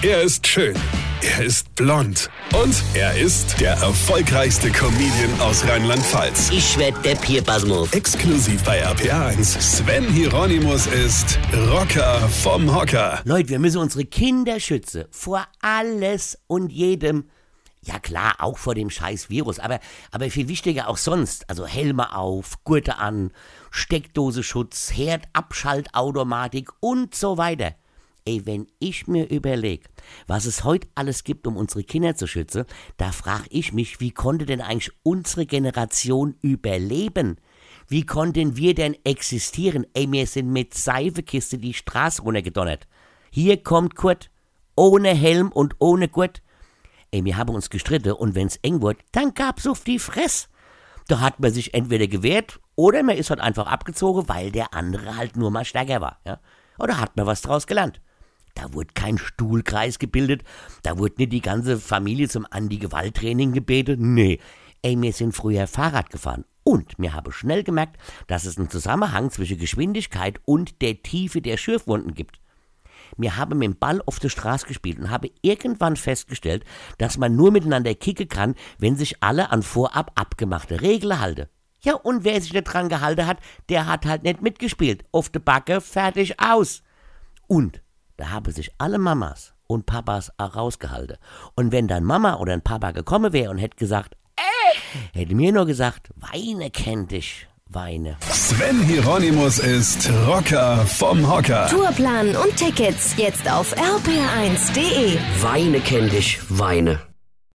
Er ist schön. Er ist blond. Und er ist der erfolgreichste Comedian aus Rheinland-Pfalz. Ich werd der Pierpasmus. Exklusiv bei RPA1. Sven Hieronymus ist Rocker vom Hocker. Leute, wir müssen unsere Kinder schützen. Vor alles und jedem. Ja klar, auch vor dem scheiß Virus, aber, aber viel wichtiger auch sonst. Also Helme auf, Gurte an, Steckdosenschutz, Herdabschaltautomatik und so weiter. Ey, wenn ich mir überlege, was es heute alles gibt, um unsere Kinder zu schützen, da frage ich mich, wie konnte denn eigentlich unsere Generation überleben? Wie konnten wir denn existieren? Ey, wir sind mit Seifekiste die Straße runtergedonnert. Hier kommt Kurt, ohne Helm und ohne Gurt. Ey, wir haben uns gestritten und wenn's eng wird, dann gab's auf die Fress. Da hat man sich entweder gewehrt oder man ist halt einfach abgezogen, weil der andere halt nur mal stärker war. Ja? Oder hat man was draus gelernt? Da wurde kein Stuhlkreis gebildet, da wurde nicht die ganze Familie zum Anti-Gewalt-Training gebetet. Nee, ey, wir sind früher Fahrrad gefahren. Und mir habe schnell gemerkt, dass es einen Zusammenhang zwischen Geschwindigkeit und der Tiefe der Schürfwunden gibt. Wir haben mit dem Ball auf der Straße gespielt und habe irgendwann festgestellt, dass man nur miteinander kicken kann, wenn sich alle an vorab abgemachte Regeln halten. Ja, und wer sich nicht dran gehalten hat, der hat halt nicht mitgespielt. Auf der Backe, fertig, aus. Und da haben sich alle Mamas und Papas auch rausgehalten. Und wenn dann Mama oder ein Papa gekommen wäre und hätte gesagt, äh, hätte mir nur gesagt, Weine kennt dich, Weine. Sven Hieronymus ist Rocker vom Hocker. Tourplan und Tickets jetzt auf rpr1.de. Weine kennt dich, Weine.